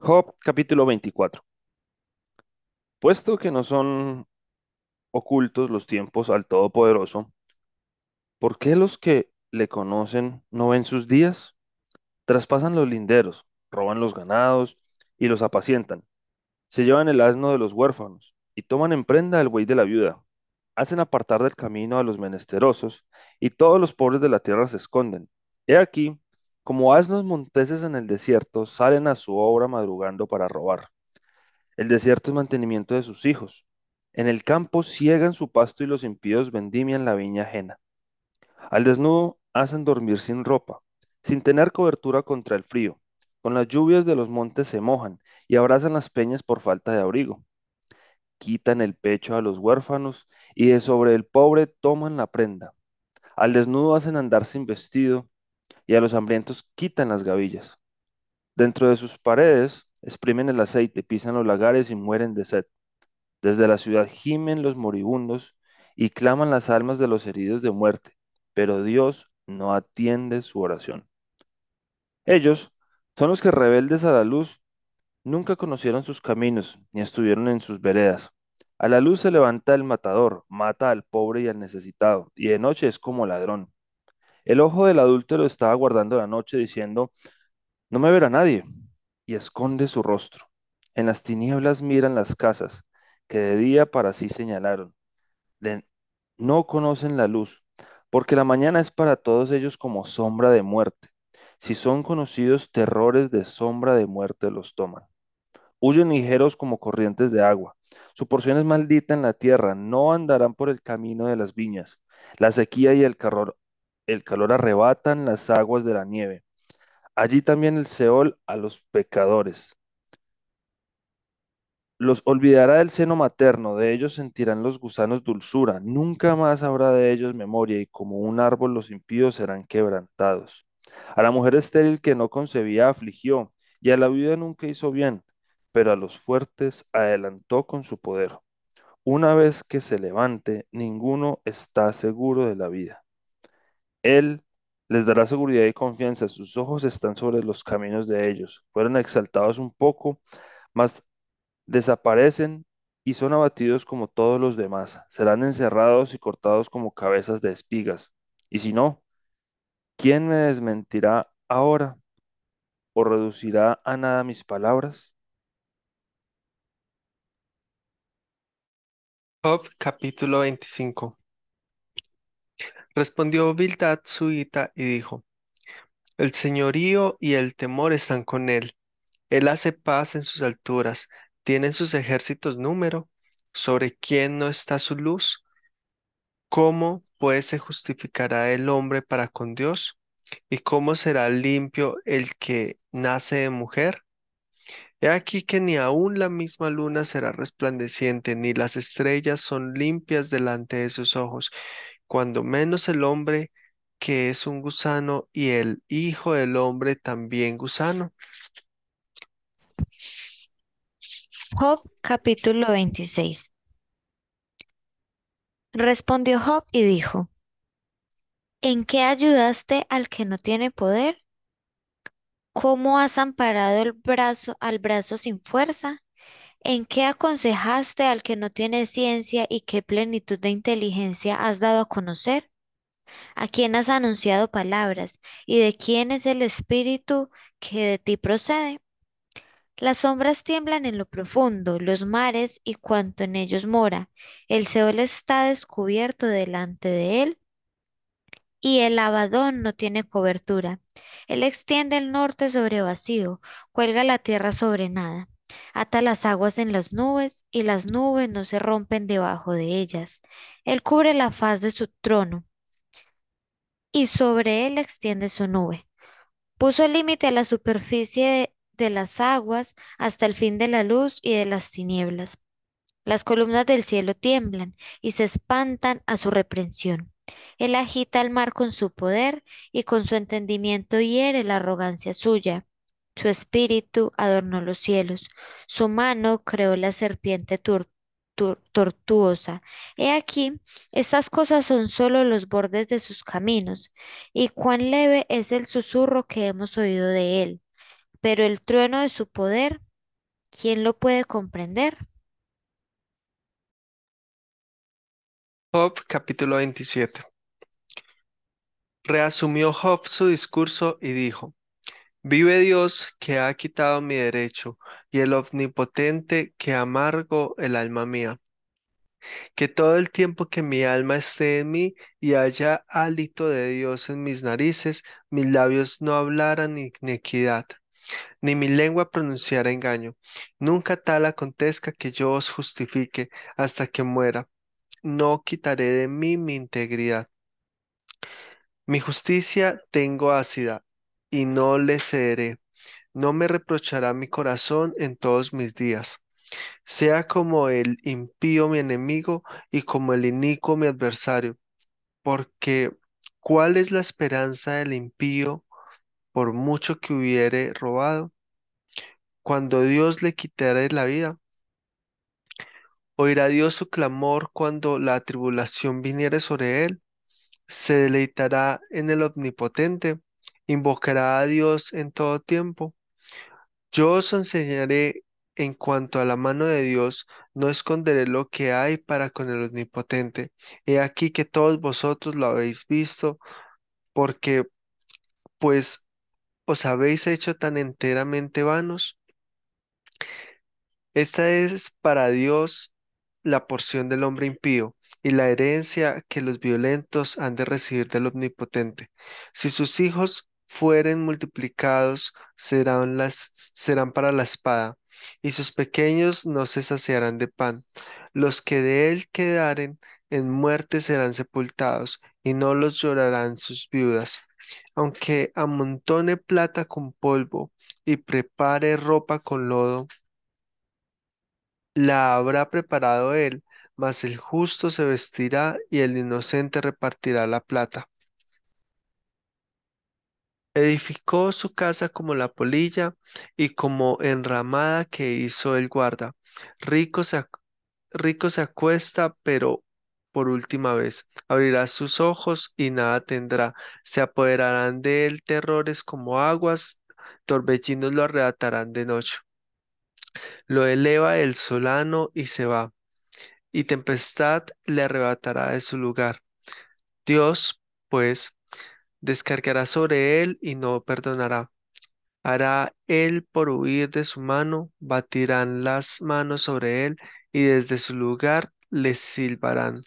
Job capítulo 24. Puesto que no son ocultos los tiempos al Todopoderoso, ¿por qué los que le conocen no ven sus días? Traspasan los linderos, roban los ganados y los apacientan. Se llevan el asno de los huérfanos y toman en prenda el buey de la viuda. Hacen apartar del camino a los menesterosos y todos los pobres de la tierra se esconden. He aquí, como asnos monteses en el desierto, salen a su obra madrugando para robar. El desierto es mantenimiento de sus hijos. En el campo ciegan su pasto y los impíos vendimian la viña ajena. Al desnudo hacen dormir sin ropa, sin tener cobertura contra el frío. Con las lluvias de los montes se mojan y abrazan las peñas por falta de abrigo. Quitan el pecho a los huérfanos y de sobre el pobre toman la prenda. Al desnudo hacen andar sin vestido y a los hambrientos quitan las gavillas. Dentro de sus paredes exprimen el aceite, pisan los lagares y mueren de sed. Desde la ciudad gimen los moribundos y claman las almas de los heridos de muerte, pero Dios no atiende su oración. Ellos son los que rebeldes a la luz nunca conocieron sus caminos ni estuvieron en sus veredas. A la luz se levanta el matador, mata al pobre y al necesitado, y de noche es como ladrón. El ojo del adúltero estaba guardando la noche diciendo, no me verá nadie, y esconde su rostro. En las tinieblas miran las casas, que de día para sí señalaron. No conocen la luz, porque la mañana es para todos ellos como sombra de muerte. Si son conocidos terrores de sombra de muerte los toman. Huyen ligeros como corrientes de agua. Su porción es maldita en la tierra, no andarán por el camino de las viñas. La sequía y el calor, el calor arrebatan las aguas de la nieve. Allí también el Seol a los pecadores. Los olvidará del seno materno, de ellos sentirán los gusanos dulzura, nunca más habrá de ellos memoria, y como un árbol los impíos serán quebrantados. A la mujer estéril que no concebía afligió, y a la viuda nunca hizo bien, pero a los fuertes adelantó con su poder. Una vez que se levante, ninguno está seguro de la vida. Él les dará seguridad y confianza, sus ojos están sobre los caminos de ellos. Fueron exaltados un poco, mas desaparecen y son abatidos como todos los demás. Serán encerrados y cortados como cabezas de espigas. Y si no, ¿quién me desmentirá ahora o reducirá a nada mis palabras? Job capítulo 25. Respondió Bildad suita y dijo, El señorío y el temor están con él. Él hace paz en sus alturas. ¿Tienen sus ejércitos número? ¿Sobre quién no está su luz? ¿Cómo pues se justificará el hombre para con Dios? ¿Y cómo será limpio el que nace de mujer? He aquí que ni aun la misma luna será resplandeciente, ni las estrellas son limpias delante de sus ojos cuando menos el hombre que es un gusano y el hijo del hombre también gusano. Job capítulo 26. Respondió Job y dijo, ¿En qué ayudaste al que no tiene poder? ¿Cómo has amparado el brazo al brazo sin fuerza? ¿En qué aconsejaste al que no tiene ciencia y qué plenitud de inteligencia has dado a conocer? ¿A quién has anunciado palabras? ¿Y de quién es el espíritu que de ti procede? Las sombras tiemblan en lo profundo, los mares y cuanto en ellos mora. El Seol está descubierto delante de él y el Abadón no tiene cobertura. Él extiende el norte sobre vacío, cuelga la tierra sobre nada. Ata las aguas en las nubes y las nubes no se rompen debajo de ellas. Él cubre la faz de su trono y sobre él extiende su nube. Puso límite a la superficie de, las aguas hasta el fin de la luz y de las tinieblas. Las columnas del cielo tiemblan y se espantan a su reprensión. Él agita el mar con su poder y con su entendimiento hiere la arrogancia suya. Su espíritu adornó los cielos, su mano creó la serpiente tortuosa. He aquí, estas cosas son solo los bordes de sus caminos, y cuán leve es el susurro que hemos oído de él. Pero el trueno de su poder ¿quién lo puede comprender? Job capítulo 27. Reasumió Job su discurso y dijo, Vive Dios que ha quitado mi derecho y el omnipotente que amargo el alma mía. Que todo el tiempo que mi alma esté en mí y haya hálito de Dios en mis narices, mis labios no hablaran iniquidad, ni mi lengua pronunciara engaño. Nunca tal acontezca que yo os justifique hasta que muera. No quitaré de mí mi integridad. Mi justicia tengo ácida y no le cederé. No me reprochará mi corazón en todos mis días. Sea como el impío mi enemigo y como el inicuo mi adversario, porque ¿cuál es la esperanza del impío por mucho que hubiere robado? Cuando Dios le quitare la vida, oirá Dios su clamor cuando la tribulación viniere sobre él, se deleitará en el Omnipotente, invocará a Dios en todo tiempo. Yo os enseñaré en cuanto a la mano de Dios, no esconderé lo que hay para con el Omnipotente. He aquí que todos vosotros lo habéis visto, porque pues os habéis hecho tan enteramente vanos. Esta es para Dios la porción del hombre impío y la herencia que los violentos han de recibir del Omnipotente. Si sus hijos fueren multiplicados, serán las, serán para la espada, y sus pequeños no se saciarán de pan. Los que de él quedaren en muerte serán sepultados, y no los llorarán sus viudas. Aunque amontone plata con polvo y prepare ropa con lodo, la habrá preparado él, mas el justo se vestirá y el inocente repartirá la plata. Edificó su casa como la polilla y como enramada que hizo el guarda. Rico se, rico se acuesta, pero por última vez. Abrirá sus ojos y nada tendrá. Se apoderarán de él terrores como aguas, torbellinos lo arrebatarán de noche. Lo eleva el solano y se va. y tempestad le arrebatará de su lugar. Dios, pues, descargará sobre él y no perdonará. Hará él por huir de su mano, batirán las manos sobre él y desde su lugar le silbarán.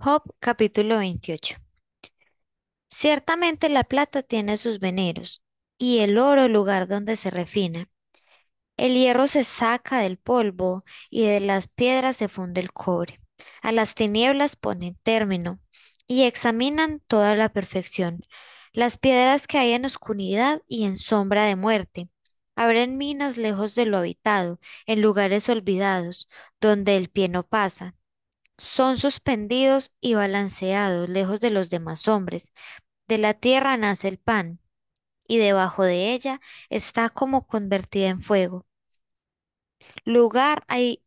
Job capítulo 28. Ciertamente la plata tiene sus veneros, y el oro lugar donde se refina. El hierro se saca del polvo, y de las piedras se funde el cobre. A las tinieblas ponen término, y examinan toda la perfección. Las piedras que hay en oscuridad y en sombra de muerte. Abren minas lejos de lo habitado, en lugares olvidados, donde el pie no pasa. Son suspendidos y balanceados lejos de los demás hombres. De la tierra nace el pan, y debajo de ella está como convertida en fuego. Lugar hay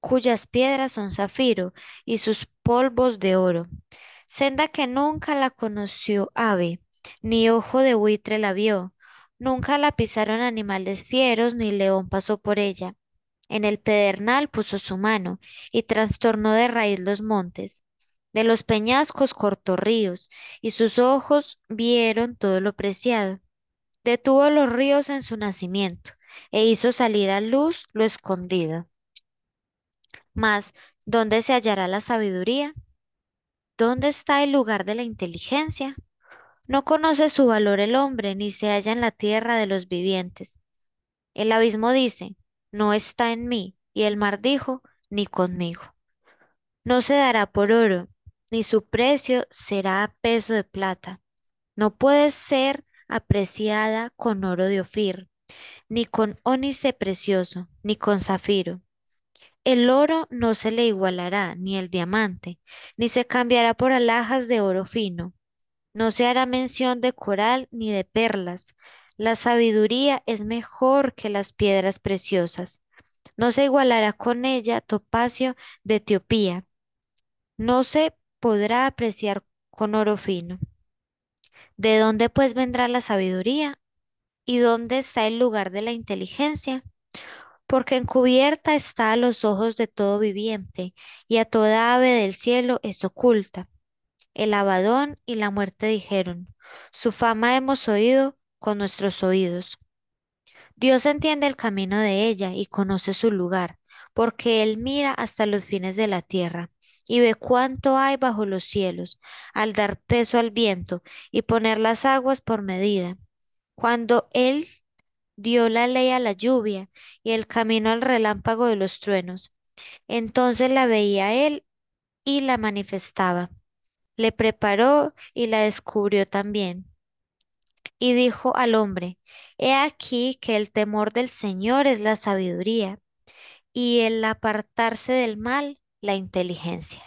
cuyas piedras son zafiro y sus polvos de oro. Senda que nunca la conoció ave, ni ojo de buitre la vio. Nunca la pisaron animales fieros, ni león pasó por ella. En el pedernal puso su mano y trastornó de raíz los montes. De los peñascos cortó ríos, y sus ojos vieron todo lo preciado. Detuvo los ríos en su nacimiento, e hizo salir a luz lo escondido. Mas, ¿dónde se hallará la sabiduría? ¿Dónde está el lugar de la inteligencia? No conoce su valor el hombre, ni se halla en la tierra de los vivientes. El abismo dice, no está en mí, y el mar dijo, ni conmigo. No se dará por oro, ni su precio será a peso de plata. No puede ser apreciada con oro de Ofir, ni con ónice precioso, ni con zafiro. El oro no se le igualará, ni el diamante, ni se cambiará por alhajas de oro fino. No se hará mención de coral ni de perlas. La sabiduría es mejor que las piedras preciosas. No se igualará con ella topacio de Etiopía. No se podrá apreciar con oro fino. ¿De dónde pues vendrá la sabiduría? ¿Y dónde está el lugar de la inteligencia? Porque encubierta está a los ojos de todo viviente, y a toda ave del cielo es oculta. El Abadón y la muerte dijeron, su fama hemos oído con nuestros oídos. Dios entiende el camino de ella y conoce su lugar, porque Él mira hasta los fines de la tierra y ve cuánto hay bajo los cielos, al dar peso al viento y poner las aguas por medida. Cuando Él dio la ley a la lluvia y el camino al relámpago de los truenos, entonces la veía Él y la manifestaba. Le preparó y la descubrió también y dijo al hombre, He aquí que el temor del Señor es la sabiduría, y el apartarse del mal, la inteligencia.